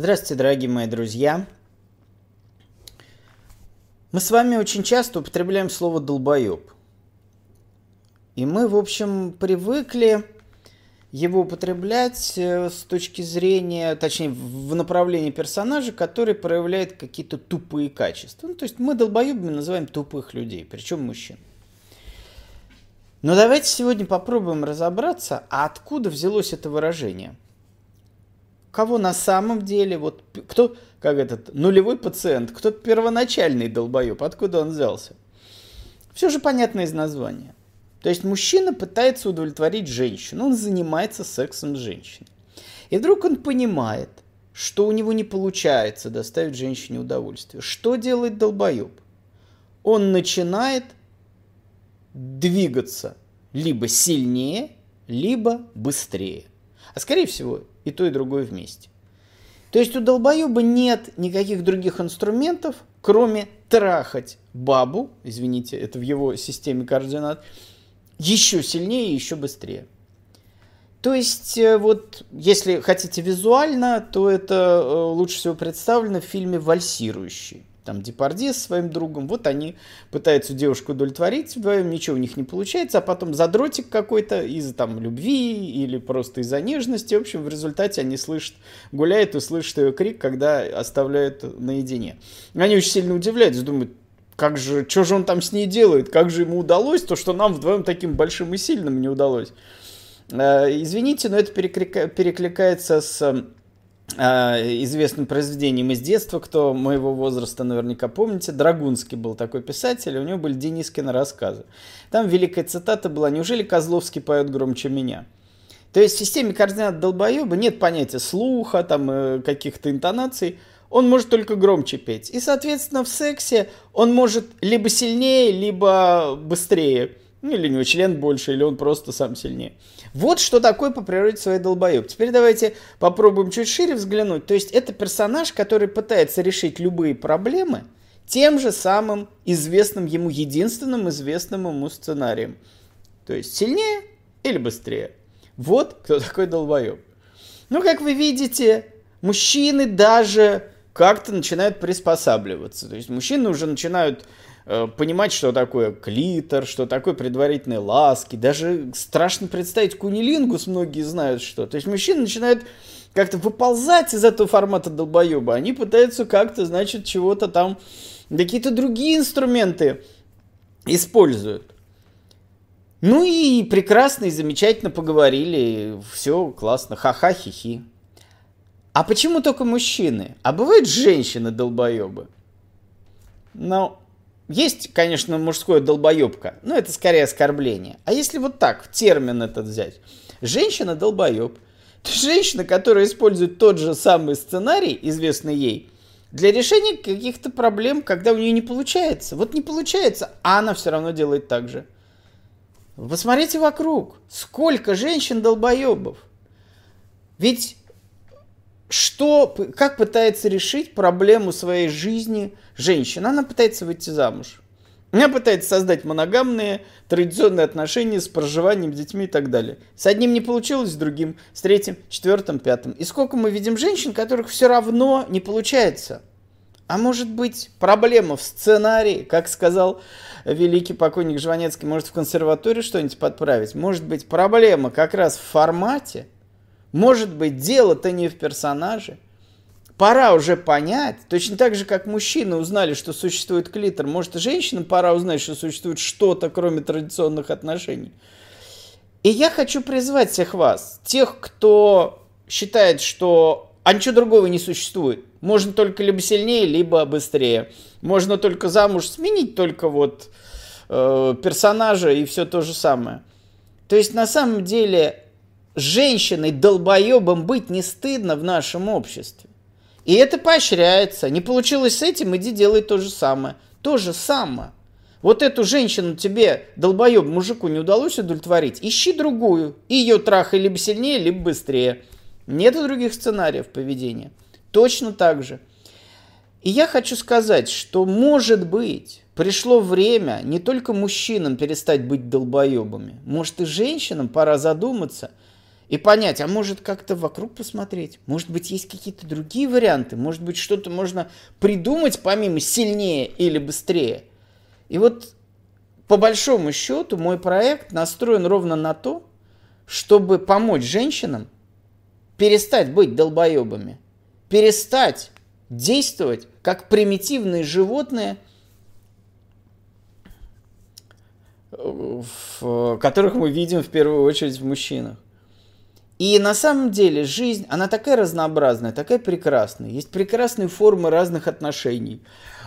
Здравствуйте, дорогие мои друзья. Мы с вами очень часто употребляем слово «долбоеб». И мы, в общем, привыкли его употреблять э, с точки зрения, точнее, в направлении персонажа, который проявляет какие-то тупые качества. Ну, то есть мы долбоебами называем тупых людей, причем мужчин. Но давайте сегодня попробуем разобраться, а откуда взялось это выражение – кого на самом деле, вот кто, как этот, нулевой пациент, кто первоначальный долбоеб, откуда он взялся. Все же понятно из названия. То есть мужчина пытается удовлетворить женщину, он занимается сексом с женщиной. И вдруг он понимает, что у него не получается доставить женщине удовольствие. Что делает долбоеб? Он начинает двигаться либо сильнее, либо быстрее. А скорее всего, и то, и другое вместе. То есть у долбоеба нет никаких других инструментов, кроме трахать бабу, извините, это в его системе координат, еще сильнее и еще быстрее. То есть, э, вот, если хотите визуально, то это э, лучше всего представлено в фильме «Вальсирующий» там Депардье с своим другом, вот они пытаются девушку удовлетворить, вдвоем ничего у них не получается, а потом задротик какой-то из-за там любви или просто из-за нежности, в общем, в результате они слышат, гуляют и слышат ее крик, когда оставляют наедине. Они очень сильно удивляются, думают, как же, что же он там с ней делает, как же ему удалось то, что нам вдвоем таким большим и сильным не удалось. Э, извините, но это перекликается с а, известным произведением из детства, кто моего возраста наверняка помните, Драгунский был такой писатель, у него были Денискины рассказы. Там великая цитата была «Неужели Козловский поет громче меня?» То есть в системе координат долбоеба нет понятия слуха, там, э, каких-то интонаций, он может только громче петь. И, соответственно, в сексе он может либо сильнее, либо быстрее. Ну, или у него член больше, или он просто сам сильнее. Вот что такое по природе своей долбоеб. Теперь давайте попробуем чуть шире взглянуть. То есть это персонаж, который пытается решить любые проблемы тем же самым известным ему, единственным известным ему сценарием. То есть сильнее или быстрее. Вот кто такой долбоеб. Ну, как вы видите, мужчины даже как-то начинают приспосабливаться. То есть мужчины уже начинают понимать, что такое клитор, что такое предварительные ласки. Даже страшно представить кунилингус, многие знают что. То есть мужчины начинают как-то выползать из этого формата долбоеба. Они пытаются как-то, значит, чего-то там, какие-то другие инструменты используют. Ну и прекрасно и замечательно поговорили, все классно, ха-ха, хи-хи. А почему только мужчины? А бывают женщины долбоебы? Ну, есть, конечно, мужское долбоебка, но это скорее оскорбление. А если вот так, термин этот взять. Женщина долбоеб. Женщина, которая использует тот же самый сценарий, известный ей, для решения каких-то проблем, когда у нее не получается. Вот не получается, а она все равно делает так же. Посмотрите вокруг. Сколько женщин долбоебов. Ведь что, как пытается решить проблему своей жизни женщина? Она пытается выйти замуж. Она пытается создать моногамные, традиционные отношения с проживанием, с детьми и так далее. С одним не получилось, с другим, с третьим, четвертым, пятым. И сколько мы видим женщин, которых все равно не получается. А может быть, проблема в сценарии, как сказал великий покойник Жванецкий, может в консерватории что-нибудь подправить. Может быть, проблема как раз в формате – может быть, дело-то не в персонаже. Пора уже понять, точно так же, как мужчины узнали, что существует клитор, может и женщинам пора узнать, что существует что-то, кроме традиционных отношений. И я хочу призвать всех вас, тех, кто считает, что а ничего другого не существует. Можно только либо сильнее, либо быстрее. Можно только замуж сменить только вот э, персонажа и все то же самое. То есть на самом деле женщиной долбоебом быть не стыдно в нашем обществе. И это поощряется. Не получилось с этим, иди делай то же самое. То же самое. Вот эту женщину тебе, долбоеб, мужику не удалось удовлетворить, ищи другую. И ее трахай либо сильнее, либо быстрее. Нет других сценариев поведения. Точно так же. И я хочу сказать, что может быть, пришло время не только мужчинам перестать быть долбоебами. Может и женщинам пора задуматься – и понять, а может как-то вокруг посмотреть, может быть есть какие-то другие варианты, может быть что-то можно придумать помимо сильнее или быстрее. И вот по большому счету мой проект настроен ровно на то, чтобы помочь женщинам перестать быть долбоебами, перестать действовать как примитивные животные, в которых мы видим в первую очередь в мужчинах. И на самом деле жизнь, она такая разнообразная, такая прекрасная. Есть прекрасные формы разных отношений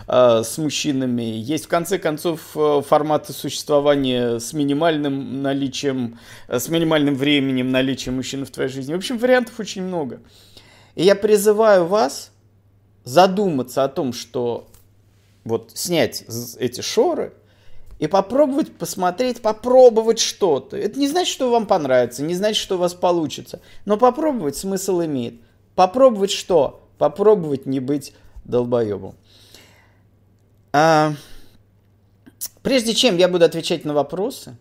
э, с мужчинами. Есть, в конце концов, э, форматы существования с минимальным наличием, э, с минимальным временем наличия мужчины в твоей жизни. В общем, вариантов очень много. И я призываю вас задуматься о том, что вот снять эти шоры – и попробовать посмотреть, попробовать что-то. Это не значит, что вам понравится, не значит, что у вас получится. Но попробовать смысл имеет. Попробовать что? Попробовать не быть долбоебом. А, прежде чем я буду отвечать на вопросы,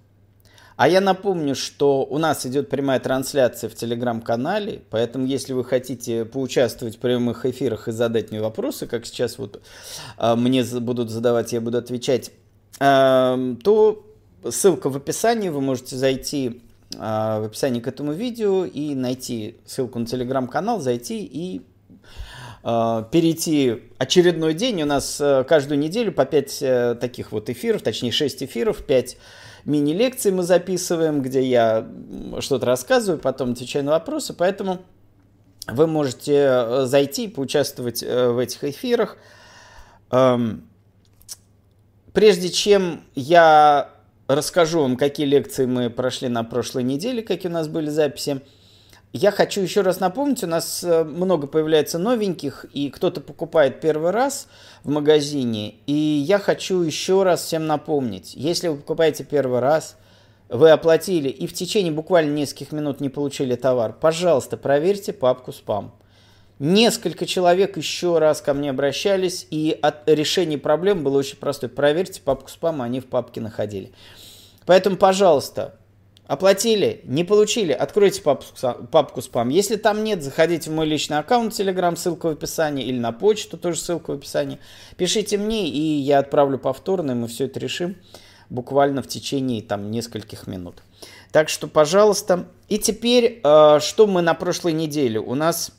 а я напомню, что у нас идет прямая трансляция в телеграм-канале, поэтому если вы хотите поучаствовать в прямых эфирах и задать мне вопросы, как сейчас вот а, мне будут задавать, я буду отвечать то ссылка в описании, вы можете зайти а, в описании к этому видео и найти ссылку на телеграм-канал, зайти и а, перейти очередной день. У нас э, каждую неделю по 5 э, таких вот эфиров, точнее 6 эфиров, 5 мини-лекций мы записываем, где я что-то рассказываю, потом отвечаю на вопросы. Поэтому вы можете э, зайти и поучаствовать в этих эфирах. Эм, Прежде чем я расскажу вам, какие лекции мы прошли на прошлой неделе, какие у нас были записи, я хочу еще раз напомнить, у нас э, много появляется новеньких, и кто-то покупает первый раз в магазине, и я хочу еще раз всем напомнить, если вы покупаете первый раз, вы оплатили и в течение буквально нескольких минут не получили товар, пожалуйста, проверьте папку спам. Несколько человек еще раз ко мне обращались, и от решения проблем было очень простое. Проверьте папку спама, они в папке находили. Поэтому, пожалуйста, оплатили, не получили, откройте папку, папку спам. Если там нет, заходите в мой личный аккаунт Telegram, ссылка в описании, или на почту, тоже ссылка в описании. Пишите мне, и я отправлю повторно, и мы все это решим буквально в течение там нескольких минут. Так что, пожалуйста. И теперь, э, что мы на прошлой неделе? У нас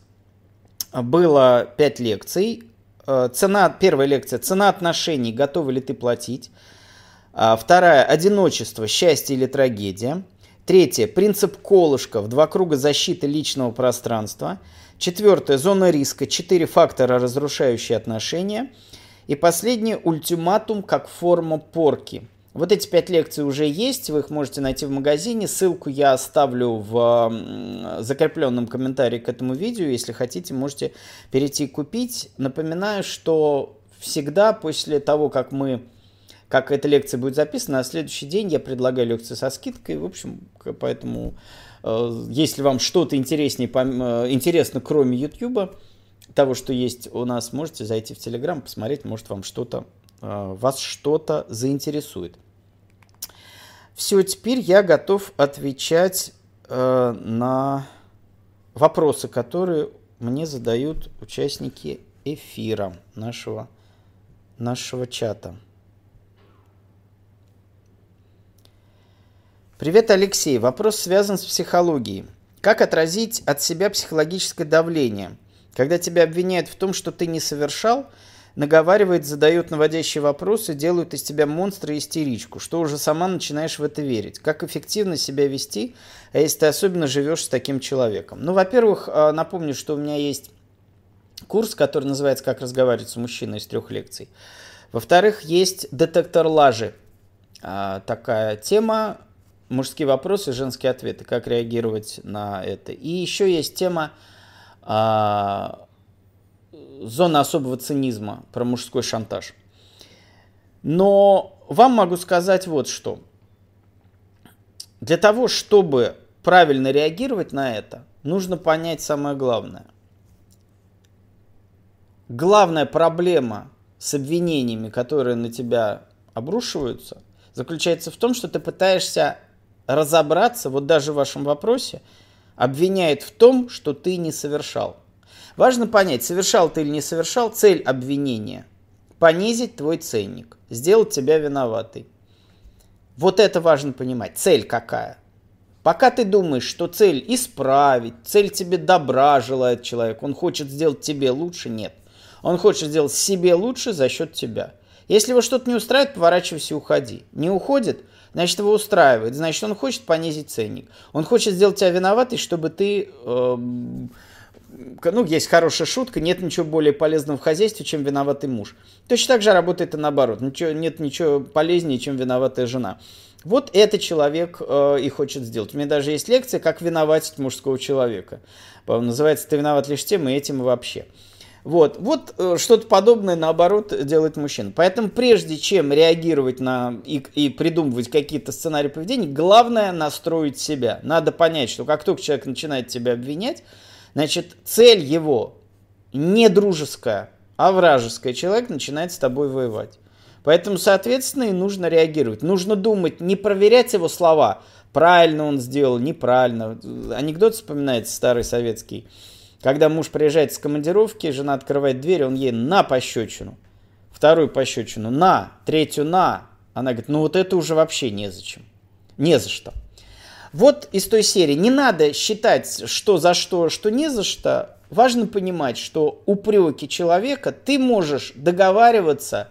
было 5 лекций. Э, цена, первая лекция – цена отношений, готовы ли ты платить. А, вторая – одиночество, счастье или трагедия. Третье – принцип колышка в два круга защиты личного пространства. Четвертое – зона риска, четыре фактора, разрушающие отношения. И последнее – ультиматум как форма порки. Вот эти пять лекций уже есть, вы их можете найти в магазине. Ссылку я оставлю в закрепленном комментарии к этому видео. Если хотите, можете перейти и купить. Напоминаю, что всегда после того, как мы как эта лекция будет записана, на следующий день я предлагаю лекцию со скидкой. В общем, поэтому, э, если вам что-то интереснее, э, интересно, кроме YouTube, того, что есть у нас, можете зайти в Telegram, посмотреть, может, вам что-то э, вас что-то заинтересует. Все, теперь я готов отвечать э, на вопросы, которые мне задают участники эфира нашего, нашего чата. Привет, Алексей. Вопрос связан с психологией. Как отразить от себя психологическое давление, когда тебя обвиняют в том, что ты не совершал – наговаривает, задает наводящие вопросы, делают из тебя монстра и истеричку, что уже сама начинаешь в это верить. Как эффективно себя вести, а если ты особенно живешь с таким человеком? Ну, во-первых, а, напомню, что у меня есть курс, который называется «Как разговаривать с мужчиной» из трех лекций. Во-вторых, есть детектор лажи. А, такая тема, мужские вопросы, женские ответы, как реагировать на это. И еще есть тема зона особого цинизма, про мужской шантаж. Но вам могу сказать вот что. Для того, чтобы правильно реагировать на это, нужно понять самое главное. Главная проблема с обвинениями, которые на тебя обрушиваются, заключается в том, что ты пытаешься разобраться, вот даже в вашем вопросе, обвиняет в том, что ты не совершал. Важно понять, совершал ты или не совершал, цель обвинения – понизить твой ценник, сделать тебя виноватой. Вот это важно понимать. Цель какая? Пока ты думаешь, что цель исправить, цель тебе добра желает человек, он хочет сделать тебе лучше, нет. Он хочет сделать себе лучше за счет тебя. Если его что-то не устраивает, поворачивайся и уходи. Не уходит, значит его устраивает, значит он хочет понизить ценник. Он хочет сделать тебя виноватой, чтобы ты... Э, ну, есть хорошая шутка, нет ничего более полезного в хозяйстве, чем виноватый муж. Точно так же работает и наоборот. Ничего, нет ничего полезнее, чем виноватая жена. Вот это человек э, и хочет сделать. У меня даже есть лекция, как виноватить мужского человека. Называется «Ты виноват лишь тем и этим и вообще». Вот, вот э, что-то подобное, наоборот, делает мужчина. Поэтому прежде чем реагировать на и, и придумывать какие-то сценарии поведения, главное настроить себя. Надо понять, что как только человек начинает тебя обвинять, значит, цель его не дружеская, а вражеская. Человек начинает с тобой воевать. Поэтому, соответственно, и нужно реагировать. Нужно думать, не проверять его слова. Правильно он сделал, неправильно. Анекдот вспоминается старый советский. Когда муж приезжает с командировки, жена открывает дверь, он ей на пощечину. Вторую пощечину на, третью на. Она говорит, ну вот это уже вообще незачем. Не за что. Вот из той серии. Не надо считать, что за что, что не за что. Важно понимать, что упреки человека ты можешь договариваться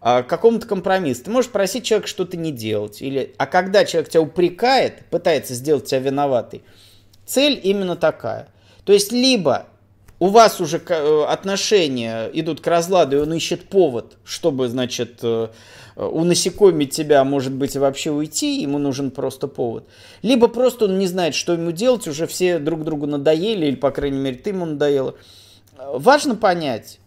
о каком-то компромиссе. Ты можешь просить человека что-то не делать. Или, а когда человек тебя упрекает, пытается сделать тебя виноватой, цель именно такая – то есть либо у вас уже э, отношения идут к разладу, и он ищет повод, чтобы, значит, э, унасекомить тебя, может быть, и вообще уйти, ему нужен просто повод. Либо просто он не знает, что ему делать, уже все друг другу надоели, или, по крайней мере, ты ему надоела. Важно понять,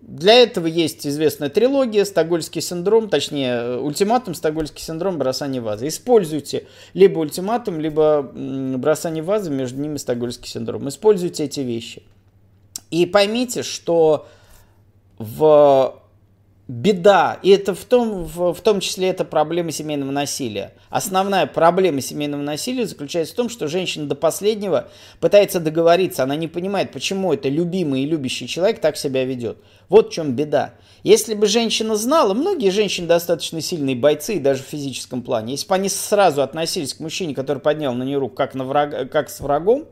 для этого есть известная трилогия «Стокгольмский синдром», точнее, ультиматум «Стокгольмский синдром. Бросание вазы». Используйте либо ультиматум, либо бросание вазы, между ними «Стокгольмский синдром». Используйте эти вещи. И поймите, что в беда, и это в том, в, в том числе это проблема семейного насилия. Основная проблема семейного насилия заключается в том, что женщина до последнего пытается договориться, она не понимает, почему это любимый и любящий человек так себя ведет. Вот в чем беда. Если бы женщина знала, многие женщины достаточно сильные бойцы, и даже в физическом плане, если бы они сразу относились к мужчине, который поднял на нее руку, как, на врага, как с врагом,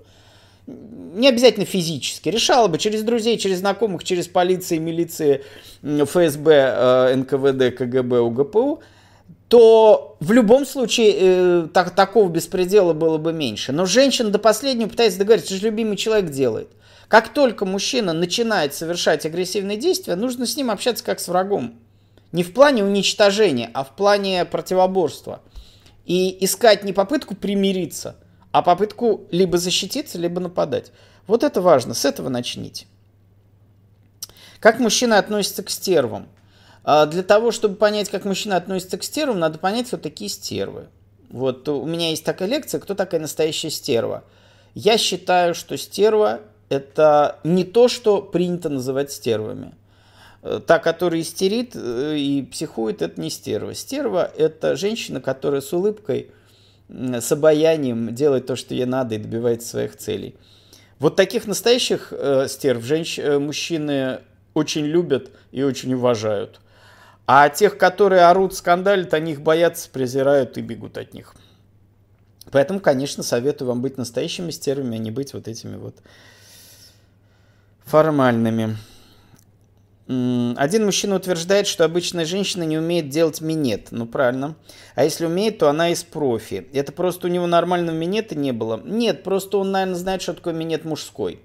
не обязательно физически, решала бы через друзей, через знакомых, через полиции, милиции, ФСБ, э, НКВД, КГБ, УГПУ, то в любом случае э, так, такого беспредела было бы меньше. Но женщина до последнего пытается договориться, что же любимый человек делает. Как только мужчина начинает совершать агрессивные действия, нужно с ним общаться как с врагом. Не в плане уничтожения, а в плане противоборства. И искать не попытку примириться – а попытку либо защититься, либо нападать. Вот это важно, с этого начните. Как мужчина относится к стервам? А, для того, чтобы понять, как мужчина относится к стервам, надо понять, вот такие стервы. Вот у меня есть такая лекция, кто такая настоящая стерва. Я считаю, что стерва – это не то, что принято называть стервами. Э, та, которая истерит э, и психует, это не стерва. Стерва – это женщина, которая с улыбкой с обаянием делает то, что ей надо и добивается своих целей. Вот таких настоящих э, стерв женщ, э, мужчины очень любят и очень уважают. А тех, которые орут, скандалят, они их боятся, презирают и бегут от них. Поэтому, конечно, советую вам быть настоящими стервами, а не быть вот этими вот формальными. Один мужчина утверждает, что обычная женщина не умеет делать минет. Ну, правильно. А если умеет, то она из профи. Это просто у него нормального минета не было. Нет, просто он, наверное, знает, что такое минет мужской.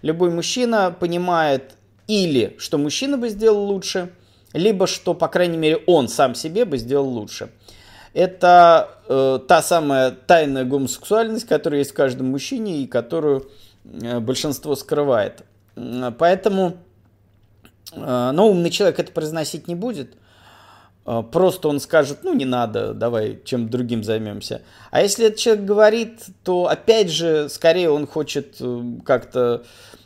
Любой мужчина понимает или, что мужчина бы сделал лучше, либо, что, по крайней мере, он сам себе бы сделал лучше. Это э, та самая тайная гомосексуальность, которая есть в каждом мужчине и которую э, большинство скрывает. Поэтому но умный человек это произносить не будет. А, просто он скажет, ну не надо, давай чем другим займемся. А если этот человек говорит, то опять же, скорее он хочет э, как-то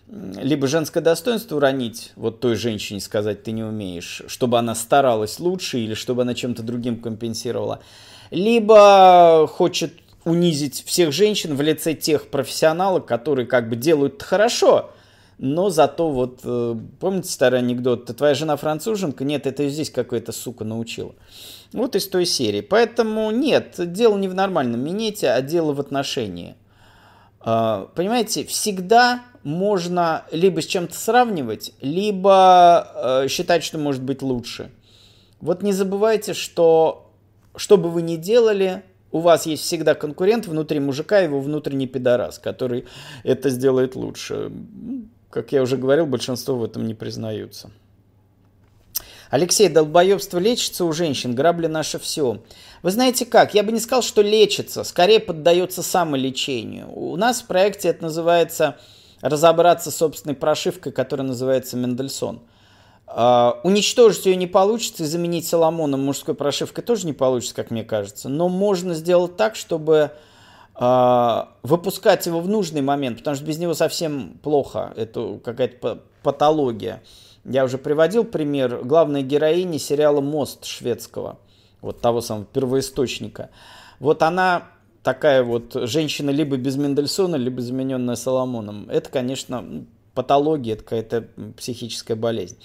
либо женское достоинство уронить, вот той женщине сказать ты не умеешь, чтобы она старалась лучше или чтобы она чем-то другим компенсировала, либо хочет унизить всех женщин в лице тех профессионалов, которые как бы делают хорошо, но зато вот, э, помните старый анекдот, твоя жена француженка? Нет, это здесь какая-то сука научила. Вот из той серии. Поэтому нет, дело не в нормальном минете, а дело в отношении. А, понимаете, всегда можно либо с чем-то сравнивать, либо э, считать, что может быть лучше. Вот не забывайте, что что бы вы ни делали, у вас есть всегда конкурент внутри мужика, его внутренний пидорас, который это сделает лучше. Как я уже говорил, большинство в этом не признаются. Алексей, долбоебство лечится у женщин, грабли наше все. Вы знаете как, я бы не сказал, что лечится, скорее поддается самолечению. У нас в проекте это называется разобраться с собственной прошивкой, которая называется Мендельсон. Uh, уничтожить ее не получится и заменить Соломоном мужской прошивкой тоже не получится, как мне кажется. Но можно сделать так, чтобы выпускать его в нужный момент, потому что без него совсем плохо. Это какая-то патология. Я уже приводил пример главной героини сериала «Мост» шведского, вот того самого первоисточника. Вот она такая вот женщина либо без Мендельсона, либо замененная Соломоном. Это, конечно, патология, это какая-то психическая болезнь.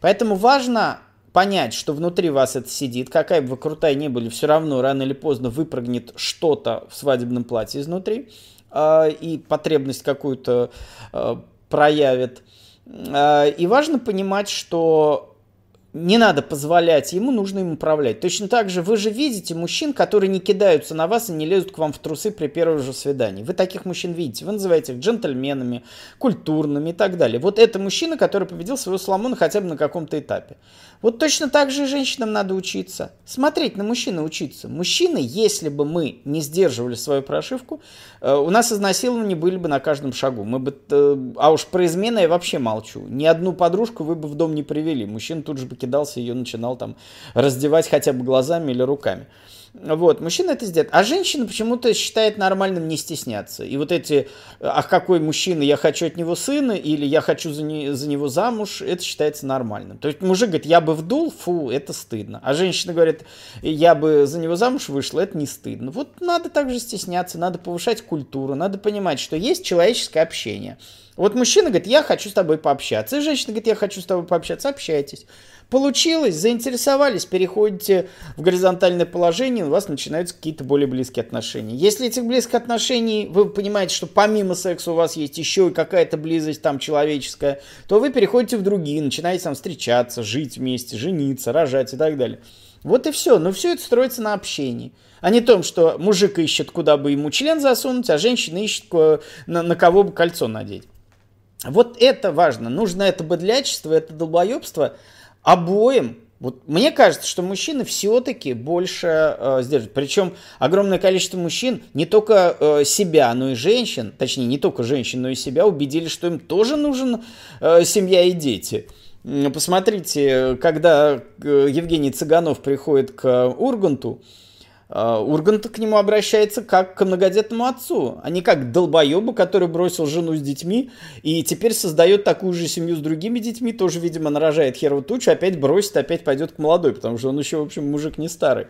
Поэтому важно понять, что внутри вас это сидит, какая бы вы крутая ни были, все равно рано или поздно выпрыгнет что-то в свадебном платье изнутри э, и потребность какую-то э, проявит. А, и важно понимать, что не надо позволять ему, нужно им управлять. Точно так же вы же видите мужчин, которые не кидаются на вас и не лезут к вам в трусы при первом же свидании. Вы таких мужчин видите. Вы называете их джентльменами, культурными и так далее. Вот это мужчина, который победил своего Соломона хотя бы на каком-то этапе. Вот точно так же и женщинам надо учиться. Смотреть на мужчину учиться. Мужчины, если бы мы не сдерживали свою прошивку, э, у нас изнасилования были бы на каждом шагу. Мы бы, э, а уж про измены я вообще молчу. Ни одну подружку вы бы в дом не привели. Мужчина тут же бы кидался, ее начинал там раздевать хотя бы глазами или руками. Вот, мужчина это сделает. А женщина почему-то считает нормальным не стесняться. И вот эти, ах, какой мужчина, я хочу от него сына, или я хочу за, не, за него замуж, это считается нормальным. То есть мужик говорит, я бы вдул, фу, это стыдно. А женщина говорит, я бы за него замуж вышла, это не стыдно. Вот надо также стесняться, надо повышать культуру, надо понимать, что есть человеческое общение. Вот мужчина говорит, я хочу с тобой пообщаться. И женщина говорит, я хочу с тобой пообщаться. Общайтесь. Получилось, заинтересовались, переходите в горизонтальное положение, у вас начинаются какие-то более близкие отношения. Если этих близких отношений, вы понимаете, что помимо секса у вас есть еще и какая-то близость там человеческая, то вы переходите в другие, начинаете там встречаться, жить вместе, жениться, рожать и так далее. Вот и все. Но все это строится на общении. А не том, что мужик ищет, куда бы ему член засунуть, а женщина ищет, на, на кого бы кольцо надеть. Вот это важно. Нужно это быдлячество, это долбоебство обоим вот мне кажется, что мужчины все-таки больше э, сдерживают. Причем огромное количество мужчин не только э, себя, но и женщин, точнее не только женщин, но и себя убедили, что им тоже нужен э, семья и дети. Посмотрите, когда э, Евгений Цыганов приходит к Урганту, а, Ургант к нему обращается как к многодетному отцу, а не как к долбоебу, который бросил жену с детьми и теперь создает такую же семью с другими детьми, тоже, видимо, нарожает херову тучу, опять бросит, опять пойдет к молодой, потому что он еще, в общем, мужик не старый.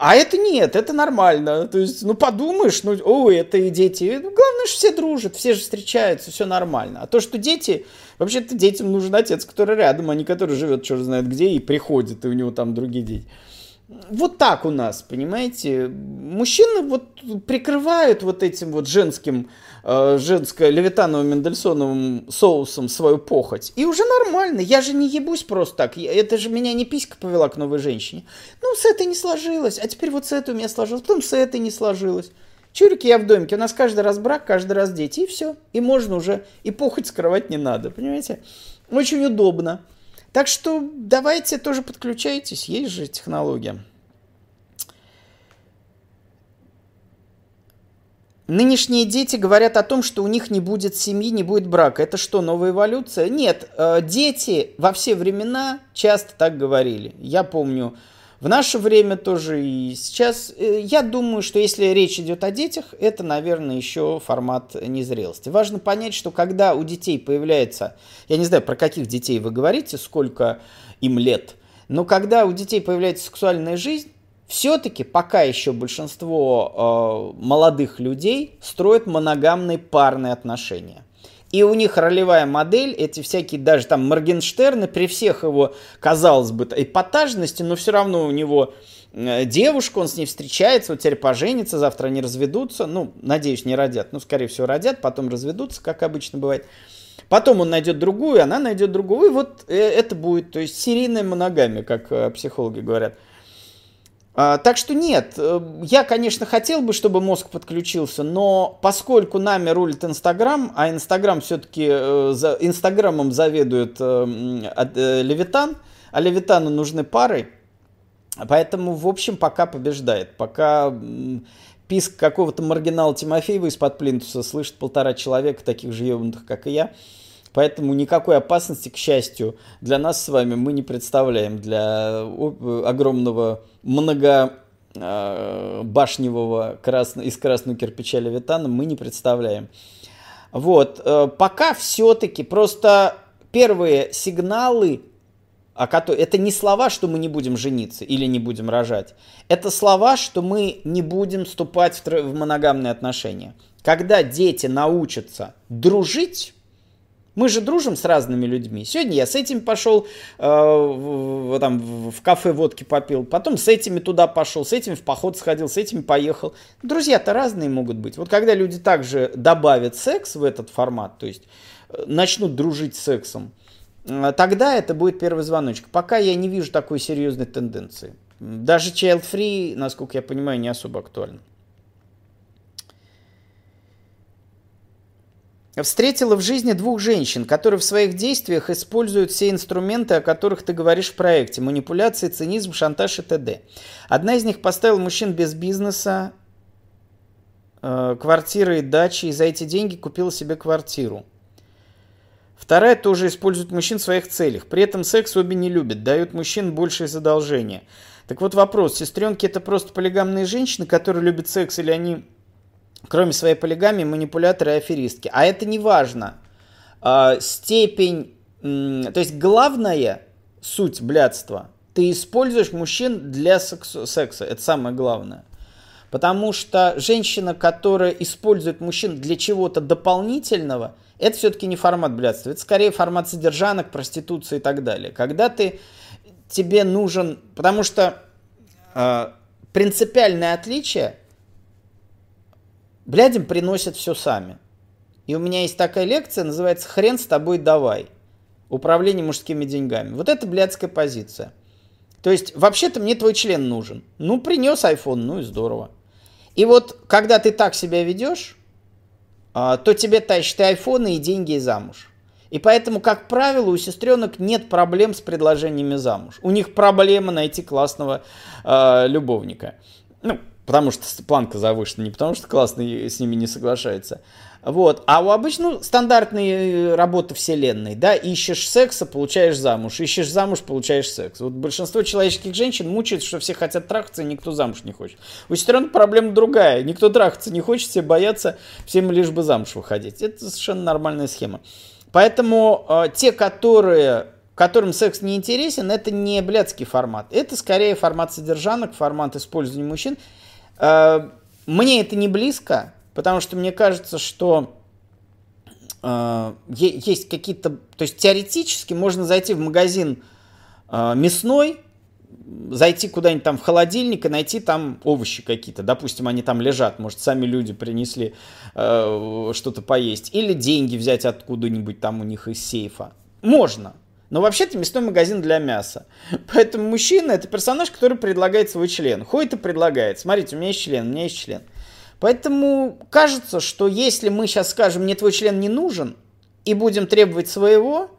А это нет, это нормально. То есть, ну подумаешь, ну, ой, это и дети. Ну, главное, что все дружат, все же встречаются, все нормально. А то, что дети, вообще-то детям нужен отец, который рядом, а не который живет черт знает где и приходит, и у него там другие дети. Вот так у нас, понимаете? Мужчины вот прикрывают вот этим вот женским, э, женско-левитановым мендельсоновым соусом свою похоть. И уже нормально. Я же не ебусь просто так. Это же меня не писька повела к новой женщине. Ну, с этой не сложилось. А теперь вот с этой у меня сложилось. Потом с этой не сложилось. Чурики я в домике. У нас каждый раз брак, каждый раз дети. И все. И можно уже. И похоть скрывать не надо. Понимаете? Очень удобно. Так что давайте тоже подключайтесь, есть же технология. Нынешние дети говорят о том, что у них не будет семьи, не будет брака. Это что, новая эволюция? Нет, э, дети во все времена часто так говорили. Я помню, в наше время тоже и сейчас. Э, я думаю, что если речь идет о детях, это, наверное, еще формат незрелости. Важно понять, что когда у детей появляется, я не знаю, про каких детей вы говорите, сколько им лет, но когда у детей появляется сексуальная жизнь, все-таки пока еще большинство э, молодых людей строят моногамные парные отношения. И у них ролевая модель, эти всякие даже там Моргенштерны, при всех его, казалось бы, эпатажности, но все равно у него э, девушка, он с ней встречается, вот теперь поженится, завтра они разведутся, ну, надеюсь, не родят, ну, скорее всего, родят, потом разведутся, как обычно бывает. Потом он найдет другую, она найдет другую, и вот э, это будет, то есть серийная моногамия, как э, психологи говорят. А, так что нет, э, я, конечно, хотел бы, чтобы мозг подключился, но поскольку нами рулит Инстаграм, а Инстаграм все-таки, за, Инстаграмом заведует Левитан, а Левитану нужны пары, поэтому, в общем, пока побеждает. Пока писк какого-то маргинала Тимофеева из-под плинтуса слышит полтора человека, таких же ебнутых, как и я. Поэтому никакой опасности, к счастью, для нас с вами мы не представляем. Для огромного много а, башневого красно, из красного кирпича Левитана мы не представляем. Вот, э, пока все-таки просто первые сигналы о которой... Это не слова, что мы не будем жениться или не будем рожать. Это слова, что мы не будем вступать в, в моногамные отношения. Когда дети научатся дружить, мы же дружим с разными людьми. Сегодня я с этим пошел, э, в, там, в кафе водки попил, потом с этими туда пошел, с этими в поход сходил, с этими поехал. Друзья-то разные могут быть. Вот когда люди также добавят секс в этот формат, то есть э, начнут дружить с сексом, а тогда это будет первый звоночек. Пока я не вижу такой серьезной тенденции. Даже child free, насколько я понимаю, не особо актуально. Встретила в жизни двух женщин, которые в своих действиях используют все инструменты, о которых ты говоришь в проекте. Манипуляции, цинизм, шантаж и т.д. Одна из них поставила мужчин без бизнеса, э, квартиры и дачи, и за эти деньги купила себе квартиру. Вторая тоже использует мужчин в своих целях. При этом секс обе не любят, дают мужчин большее задолжение. Так вот вопрос, сестренки это просто полигамные женщины, которые любят секс, или они, кроме своей полигамии, манипуляторы и аферистки? А это не важно. А, степень, то есть главная суть блядства, ты используешь мужчин для секса, это самое главное. Потому что женщина, которая использует мужчин для чего-то дополнительного – это все-таки не формат блядства, это скорее формат содержанок, проституции и так далее. Когда ты, тебе нужен, потому что э, принципиальное отличие, блядям приносят все сами. И у меня есть такая лекция, называется «Хрен с тобой давай». Управление мужскими деньгами. Вот это блядская позиция. То есть, вообще-то мне твой член нужен. Ну, принес iPhone, ну и здорово. И вот, когда ты так себя ведешь, а, то тебе тащат и айфоны, и деньги, и замуж. И поэтому, как правило, у сестренок нет проблем с предложениями замуж. У них проблема найти классного э, любовника. Ну, потому что планка завышена, не потому что классный с ними не соглашается. Вот. А у обычно ну, стандартные работы вселенной, да, ищешь секса, получаешь замуж, ищешь замуж, получаешь секс. Вот большинство человеческих женщин мучается, что все хотят трахаться, и никто замуж не хочет. У сестренок проблема другая. Никто трахаться не хочет, все боятся, всем лишь бы замуж выходить. Это совершенно нормальная схема. Поэтому э, те, которые которым секс не интересен, это не блядский формат. Это скорее формат содержанок, формат использования мужчин. Э, мне это не близко, потому что мне кажется, что э, есть какие-то... То есть теоретически можно зайти в магазин э, мясной, зайти куда-нибудь там в холодильник и найти там овощи какие-то. Допустим, они там лежат, может, сами люди принесли что-то поесть. Или деньги взять откуда-нибудь там у них из сейфа. Можно. Но вообще-то мясной магазин для мяса. Поэтому мужчина это персонаж, который предлагает свой член. Ходит и предлагает. Смотрите, у меня есть член, у меня есть член. Поэтому кажется, что если мы сейчас скажем, мне твой член не нужен, и будем требовать своего,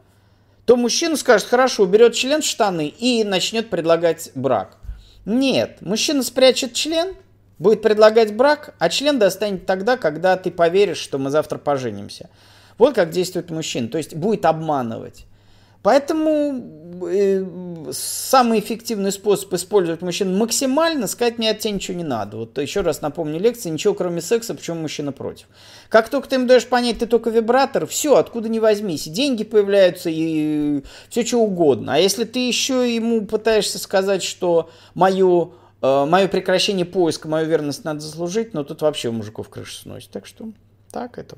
то мужчина скажет, хорошо, уберет член в штаны и начнет предлагать брак. Нет, мужчина спрячет член, будет предлагать брак, а член достанет тогда, когда ты поверишь, что мы завтра поженимся. Вот как действует мужчина, то есть будет обманывать. Поэтому э, самый эффективный способ использовать мужчин максимально, сказать мне от тебя ничего не надо. Вот еще раз напомню лекции, ничего кроме секса, почему мужчина против. Как только ты ему даешь понять, ты только вибратор, все, откуда не возьмись, деньги появляются, и все что угодно. А если ты еще ему пытаешься сказать, что мое э, мое прекращение поиска, мою верность надо заслужить, но тут вообще у мужиков крышу сносит. Так что так это.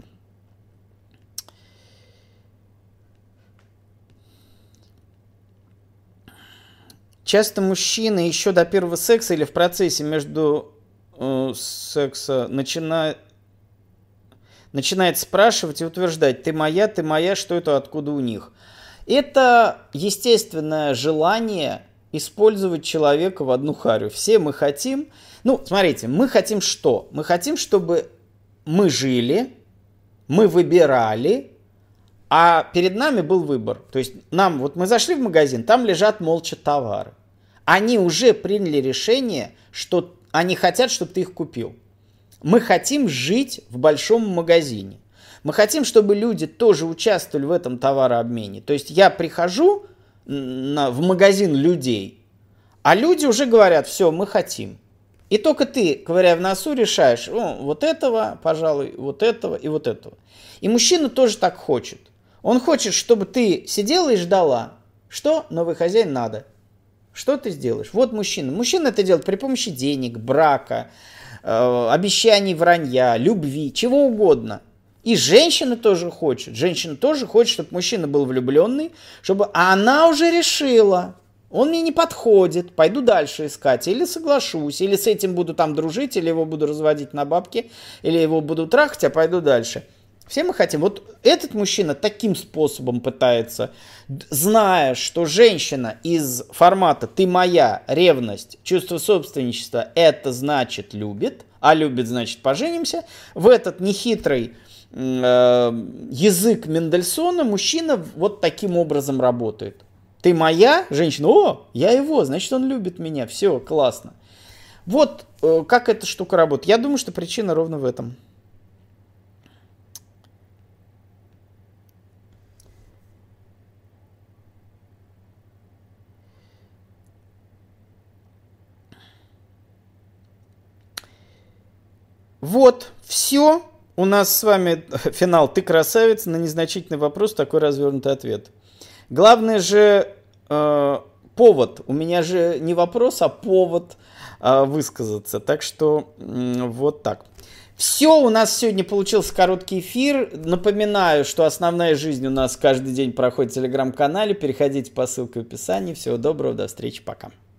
Часто мужчины еще до первого секса или в процессе между э, секса начинают начинает спрашивать и утверждать, ты моя, ты моя, что это, откуда у них. Это естественное желание использовать человека в одну харю. Все мы хотим, ну, смотрите, мы хотим что? Мы хотим, чтобы мы жили, мы выбирали, а перед нами был выбор. То есть нам, вот мы зашли в магазин, там лежат молча товары. Они уже приняли решение, что они хотят, чтобы ты их купил. Мы хотим жить в большом магазине. Мы хотим, чтобы люди тоже участвовали в этом товарообмене. То есть я прихожу на, в магазин людей, а люди уже говорят, все, мы хотим. И только ты, ковыряя в носу, решаешь, О, вот этого, пожалуй, вот этого и вот этого. И мужчина тоже так хочет. Он хочет, чтобы ты сидела и ждала, что новый хозяин надо. Что ты сделаешь? Вот мужчина. Мужчина это делает при помощи денег, брака, Э, обещаний вранья, любви, чего угодно. И женщина тоже хочет. Женщина тоже хочет, чтобы мужчина был влюбленный, чтобы а она уже решила, он мне не подходит, пойду дальше искать, или соглашусь, или с этим буду там дружить, или его буду разводить на бабки, или его буду трахать, а пойду дальше. Все мы хотим. Вот этот мужчина таким способом пытается, зная, что женщина из формата «ты моя», ревность, чувство собственничества, это значит любит, а любит значит поженимся, в этот нехитрый э, язык Мендельсона мужчина вот таким образом работает. Ты моя, женщина, о, я его, значит он любит меня, все, классно. Вот э, как эта штука работает. Я думаю, что причина ровно в этом. Вот, все. У нас с вами финал «Ты красавец» на незначительный вопрос, такой развернутый ответ. Главное же э, повод. У меня же не вопрос, а повод э, высказаться. Так что э, вот так. Все, у нас сегодня получился короткий эфир. Напоминаю, что основная жизнь у нас каждый день проходит в телеграм-канале. Переходите по ссылке в описании. Всего доброго, до встречи, пока.